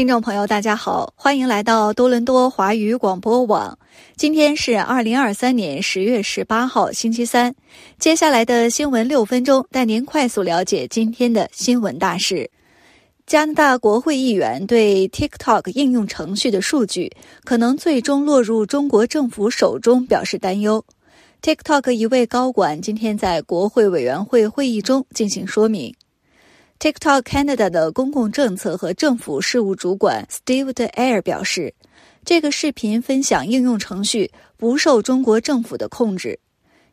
听众朋友，大家好，欢迎来到多伦多华语广播网。今天是二零二三年十月十八号，星期三。接下来的新闻六分钟，带您快速了解今天的新闻大事。加拿大国会议员对 TikTok 应用程序的数据可能最终落入中国政府手中表示担忧。TikTok 一位高管今天在国会委员会会议中进行说明。TikTok Canada 的公共政策和政府事务主管 Steve De Air 表示，这个视频分享应用程序不受中国政府的控制。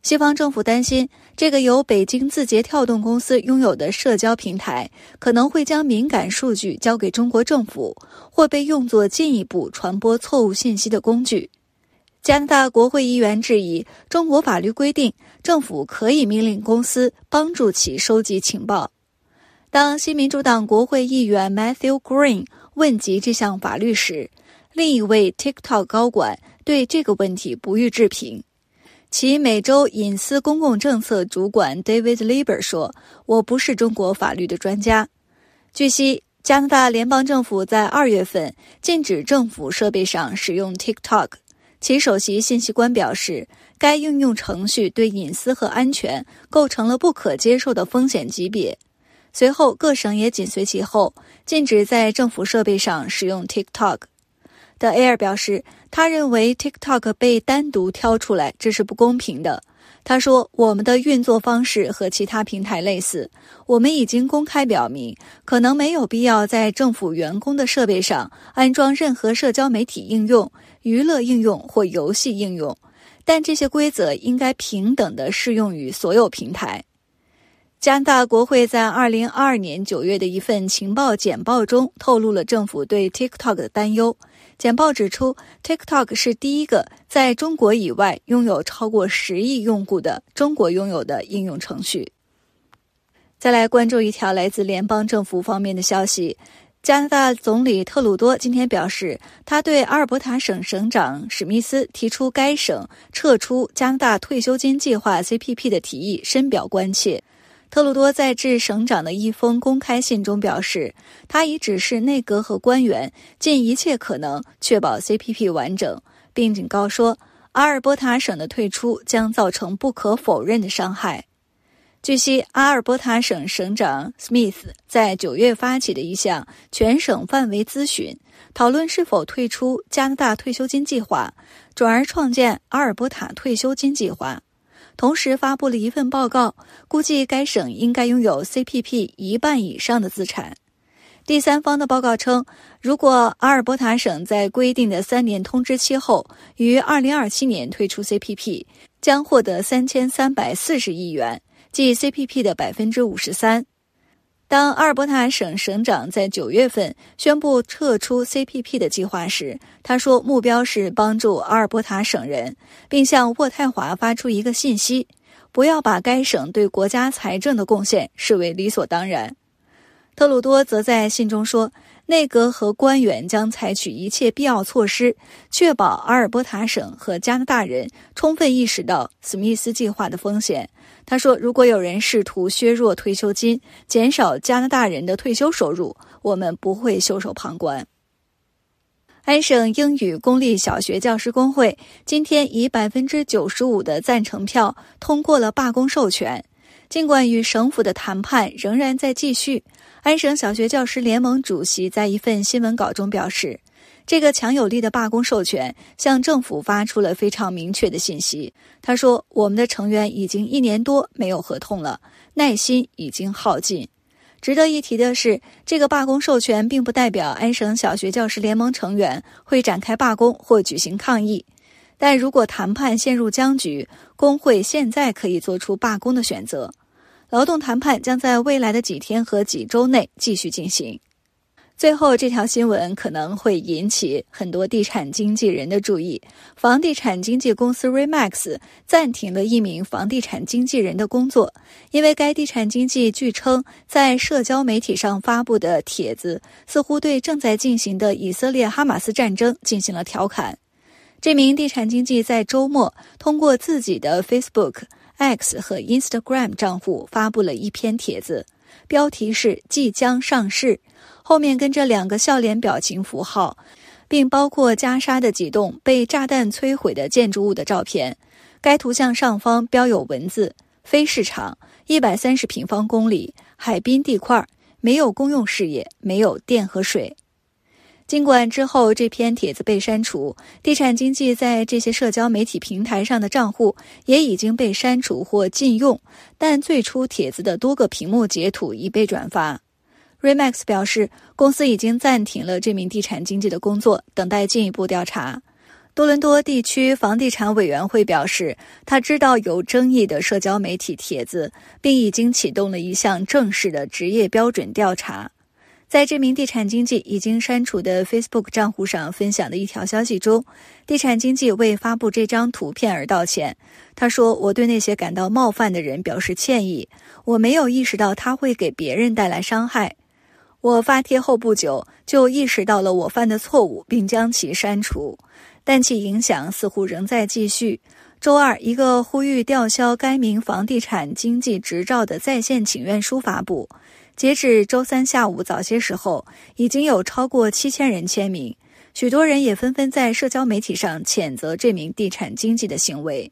西方政府担心，这个由北京字节跳动公司拥有的社交平台可能会将敏感数据交给中国政府，或被用作进一步传播错误信息的工具。加拿大国会议员质疑，中国法律规定政府可以命令公司帮助其收集情报。当新民主党国会议员 Matthew Green 问及这项法律时，另一位 TikTok 高管对这个问题不予置评。其美洲隐私公共政策主管 David Lieber 说：“我不是中国法律的专家。”据悉，加拿大联邦政府在二月份禁止政府设备上使用 TikTok。其首席信息官表示，该应用程序对隐私和安全构成了不可接受的风险级别。随后，各省也紧随其后，禁止在政府设备上使用 TikTok。的 Air 表示，他认为 TikTok 被单独挑出来，这是不公平的。他说：“我们的运作方式和其他平台类似，我们已经公开表明，可能没有必要在政府员工的设备上安装任何社交媒体应用、娱乐应用或游戏应用，但这些规则应该平等地适用于所有平台。”加拿大国会在二零二二年九月的一份情报简报中透露了政府对 TikTok 的担忧。简报指出，TikTok 是第一个在中国以外拥有超过十亿用户的中国拥有的应用程序。再来关注一条来自联邦政府方面的消息：加拿大总理特鲁多今天表示，他对阿尔伯塔省省长史密斯提出该省撤出加拿大退休金计划 CPP 的提议深表关切。特鲁多在致省长的一封公开信中表示，他已指示内阁和官员尽一切可能确保 CPP 完整，并警告说，阿尔伯塔省的退出将造成不可否认的伤害。据悉，阿尔伯塔省省长 Smith 在九月发起的一项全省范围咨询，讨论是否退出加拿大退休金计划，转而创建阿尔伯塔退休金计划。同时发布了一份报告，估计该省应该拥有 CPP 一半以上的资产。第三方的报告称，如果阿尔伯塔省在规定的三年通知期后于2027年退出 CPP，将获得3340亿元，即 CPP 的百分之五十三。当阿尔伯塔省省长在九月份宣布撤出 CPP 的计划时，他说目标是帮助阿尔伯塔省人，并向渥太华发出一个信息：不要把该省对国家财政的贡献视为理所当然。特鲁多则在信中说，内阁和官员将采取一切必要措施，确保阿尔伯塔省和加拿大人充分意识到史密斯计划的风险。他说：“如果有人试图削弱退休金，减少加拿大人的退休收入，我们不会袖手旁观。”安省英语公立小学教师工会今天以百分之九十五的赞成票通过了罢工授权，尽管与省府的谈判仍然在继续。安省小学教师联盟主席在一份新闻稿中表示。这个强有力的罢工授权向政府发出了非常明确的信息。他说：“我们的成员已经一年多没有合同了，耐心已经耗尽。”值得一提的是，这个罢工授权并不代表安省小学教师联盟成员会展开罢工或举行抗议。但如果谈判陷入僵局，工会现在可以做出罢工的选择。劳动谈判将在未来的几天和几周内继续进行。最后，这条新闻可能会引起很多地产经纪人的注意。房地产经纪公司 Remax 暂停了一名房地产经纪人的工作，因为该地产经纪据称在社交媒体上发布的帖子似乎对正在进行的以色列哈马斯战争进行了调侃。这名地产经纪在周末通过自己的 Facebook、X 和 Instagram 账户发布了一篇帖子。标题是“即将上市”，后面跟着两个笑脸表情符号，并包括加沙的几栋被炸弹摧毁的建筑物的照片。该图像上方标有文字：“非市场，一百三十平方公里，海滨地块，没有公用事业，没有电和水。”尽管之后这篇帖子被删除，地产经济在这些社交媒体平台上的账户也已经被删除或禁用，但最初帖子的多个屏幕截图已被转发。Remax 表示，公司已经暂停了这名地产经纪的工作，等待进一步调查。多伦多地区房地产委员会表示，他知道有争议的社交媒体帖子，并已经启动了一项正式的职业标准调查。在这名地产经纪已经删除的 Facebook 账户上分享的一条消息中，地产经纪为发布这张图片而道歉。他说：“我对那些感到冒犯的人表示歉意。我没有意识到他会给别人带来伤害。我发帖后不久就意识到了我犯的错误，并将其删除，但其影响似乎仍在继续。”周二，一个呼吁吊销该名房地产经纪执照的在线请愿书发布。截止周三下午早些时候，已经有超过七千人签名，许多人也纷纷在社交媒体上谴责这名地产经纪的行为。